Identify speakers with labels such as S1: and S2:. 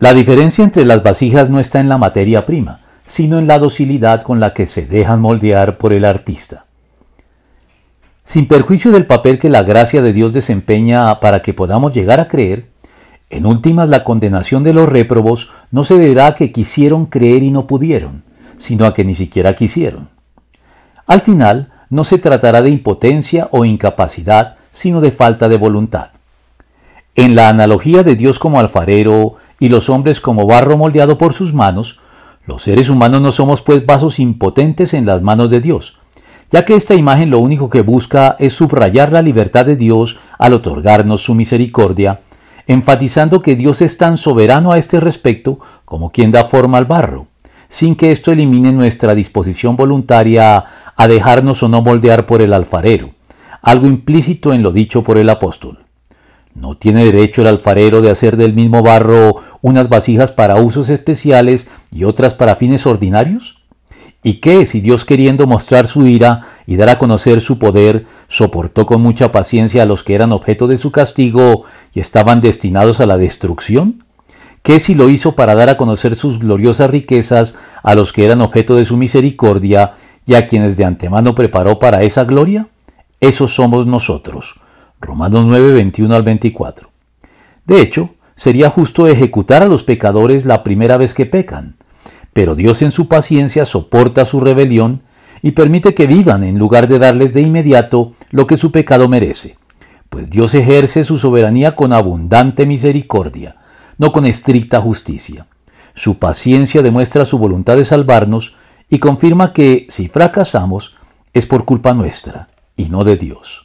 S1: La diferencia entre las vasijas no está en la materia prima, sino en la docilidad con la que se dejan moldear por el artista. Sin perjuicio del papel que la gracia de Dios desempeña para que podamos llegar a creer, en últimas la condenación de los réprobos no se deberá a que quisieron creer y no pudieron, sino a que ni siquiera quisieron. Al final, no se tratará de impotencia o incapacidad, sino de falta de voluntad. En la analogía de Dios como alfarero y los hombres como barro moldeado por sus manos, los seres humanos no somos pues vasos impotentes en las manos de Dios, ya que esta imagen lo único que busca es subrayar la libertad de Dios al otorgarnos su misericordia, enfatizando que Dios es tan soberano a este respecto como quien da forma al barro, sin que esto elimine nuestra disposición voluntaria a dejarnos o no moldear por el alfarero, algo implícito en lo dicho por el apóstol. ¿No tiene derecho el alfarero de hacer del mismo barro unas vasijas para usos especiales y otras para fines ordinarios? ¿Y qué si Dios queriendo mostrar su ira y dar a conocer su poder, soportó con mucha paciencia a los que eran objeto de su castigo y estaban destinados a la destrucción? ¿Qué si lo hizo para dar a conocer sus gloriosas riquezas a los que eran objeto de su misericordia y a quienes de antemano preparó para esa gloria? Esos somos nosotros Romanos 9, 21 al 24. De hecho, sería justo ejecutar a los pecadores la primera vez que pecan, pero Dios en su paciencia soporta su rebelión y permite que vivan en lugar de darles de inmediato lo que su pecado merece, pues Dios ejerce su soberanía con abundante misericordia, no con estricta justicia. Su paciencia demuestra su voluntad de salvarnos y confirma que, si fracasamos, es por culpa nuestra y no de Dios.